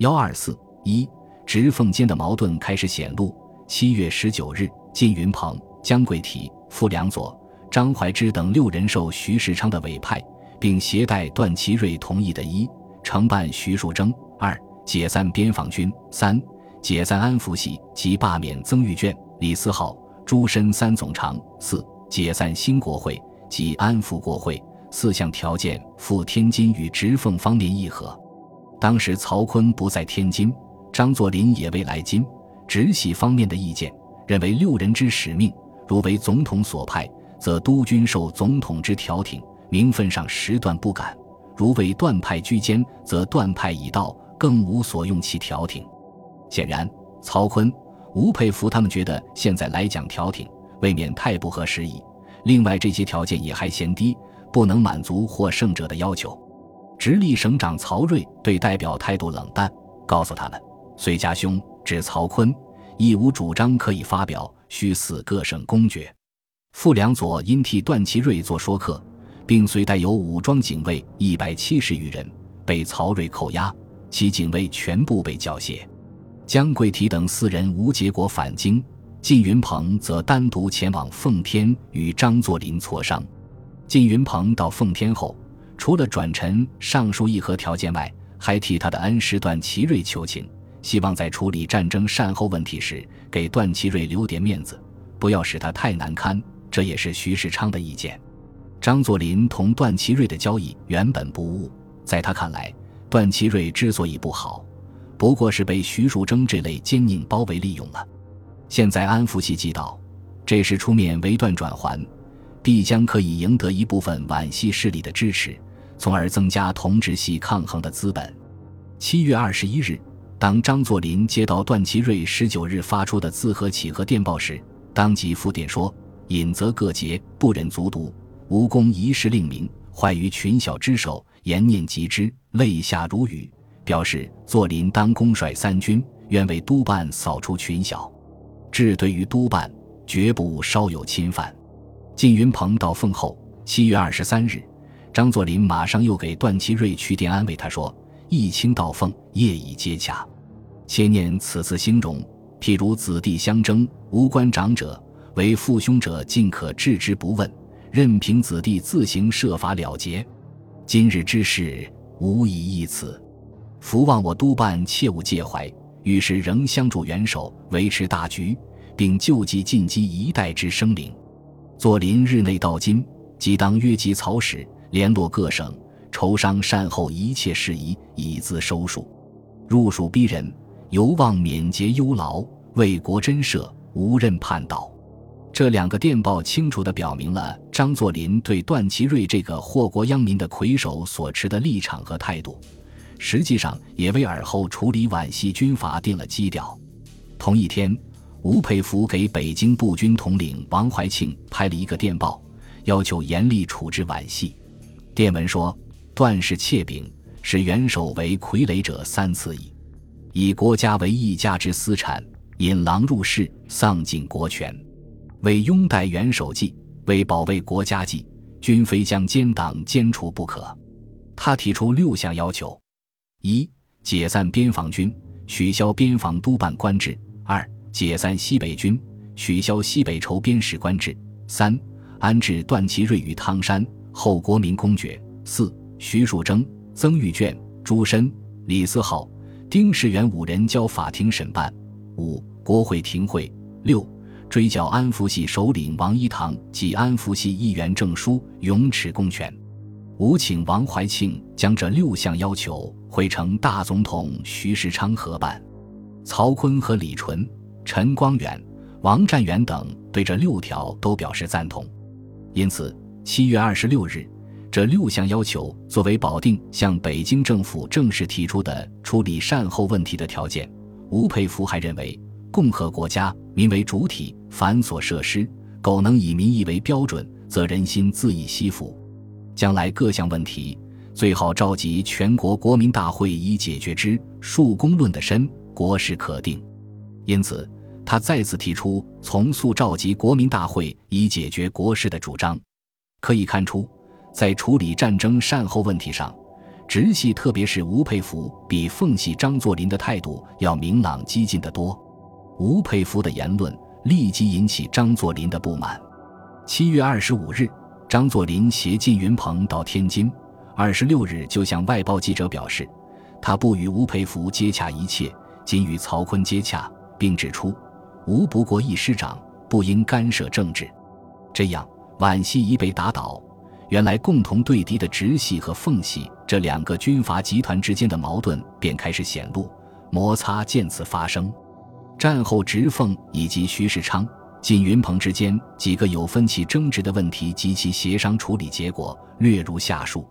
幺二四一，直奉间的矛盾开始显露。七月十九日，靳云鹏、江桂体、傅良佐、张怀之等六人受徐世昌的委派，并携带段祺瑞同意的一承办徐树铮；二解散边防军；三解散安福系及罢免曾玉卷、李思浩、朱深三总长；四解散新国会及安抚国会。四项条件赴天津与直奉方面议和。当时曹锟不在天津，张作霖也未来京。直系方面的意见认为，六人之使命，如为总统所派，则督军受总统之调停，名分上实断不敢；如为段派居间，则段派已到，更无所用其调停。显然，曹锟、吴佩孚他们觉得现在来讲调停，未免太不合时宜。另外，这些条件也还嫌低，不能满足获胜者的要求。直隶省长曹睿对代表态度冷淡，告诉他们：“隋家兄指曹锟，亦无主张可以发表，须死各省公决。”傅良佐因替段祺瑞做说客，并随带有武装警卫一百七十余人，被曹睿扣押，其警卫全部被缴械。江桂提等四人无结果返京，靳云鹏则单独前往奉天与张作霖磋商。靳云鹏到奉天后。除了转陈上述议和条件外，还替他的恩师段祺瑞求情，希望在处理战争善后问题时给段祺瑞留点面子，不要使他太难堪。这也是徐世昌的意见。张作霖同段祺瑞的交易原本不误，在他看来，段祺瑞之所以不好，不过是被徐树铮这类奸佞包围利用了。现在安福系既到，这时出面为段转还，必将可以赢得一部分皖系势力的支持。从而增加同直系抗衡的资本。七月二十一日，当张作霖接到段祺瑞十九日发出的自和启和电报时，当即复电说：“引则各节，不忍卒读，无功一事令名，坏于群小之手，言念及之，泪下如雨。”表示作霖当公率三军，愿为督办扫除群小。至对于督办，绝不稍有侵犯。靳云鹏到奉后，七月二十三日。张作霖马上又给段祺瑞去电安慰他说：“一清道奉，业已接洽。切念此次兴荣，譬如子弟相争，无关长者，为父兄者尽可置之不问，任凭子弟自行设法了结。今日之事无以易此，福望我督办切勿介怀。遇事仍相助元首，维持大局，并救济进击一代之生灵。作霖日内到京，即当约集曹使。”联络各省，筹商善后一切事宜，以资收束。入蜀逼人，犹望免节忧劳，为国真社，无任叛道。这两个电报清楚地表明了张作霖对段祺瑞这个祸国殃民的魁首所持的立场和态度，实际上也为尔后处理皖系军阀定了基调。同一天，吴佩孚给北京步军统领王怀庆拍了一个电报，要求严厉处置皖系。电文说：“段氏窃禀，使元首为傀儡者三次矣，以国家为一家之私产，引狼入室，丧尽国权。为拥戴元首计，为保卫国家计，均非将奸党歼除不可。”他提出六项要求：一、解散边防军，取消边防督办官制；二、解散西北军，取消西北筹边使官制；三、安置段祺瑞于汤山。后国民公决四徐树铮、曾玉卷、朱深、李思浩、丁世元五人交法庭审判。五国会停会。六追缴安福系首领王一堂及安福系议员证书，永持公权。五请王怀庆将这六项要求汇成大总统徐世昌合办。曹锟和李纯、陈光远、王占元等对这六条都表示赞同。因此。七月二十六日，这六项要求作为保定向北京政府正式提出的处理善后问题的条件。吴佩孚还认为，共和国家民为主体，繁琐设施，苟能以民意为标准，则人心自易息服。将来各项问题，最好召集全国国民大会以解决之。数公论的深，国事可定。因此，他再次提出从速召集国民大会以解决国事的主张。可以看出，在处理战争善后问题上，直系特别是吴佩孚比奉系张作霖的态度要明朗激进得多。吴佩孚的言论立即引起张作霖的不满。七月二十五日，张作霖携靳云鹏到天津，二十六日就向外报记者表示，他不与吴佩孚接洽一切，仅与曹锟接洽，并指出吴不过一师长，不应干涉政治。这样，皖系一被打倒，原来共同对敌的直系和奉系这两个军阀集团之间的矛盾便开始显露，摩擦渐次发生。战后，直奉以及徐世昌、靳云鹏之间几个有分歧争执的问题及其协商处理结果，略如下述。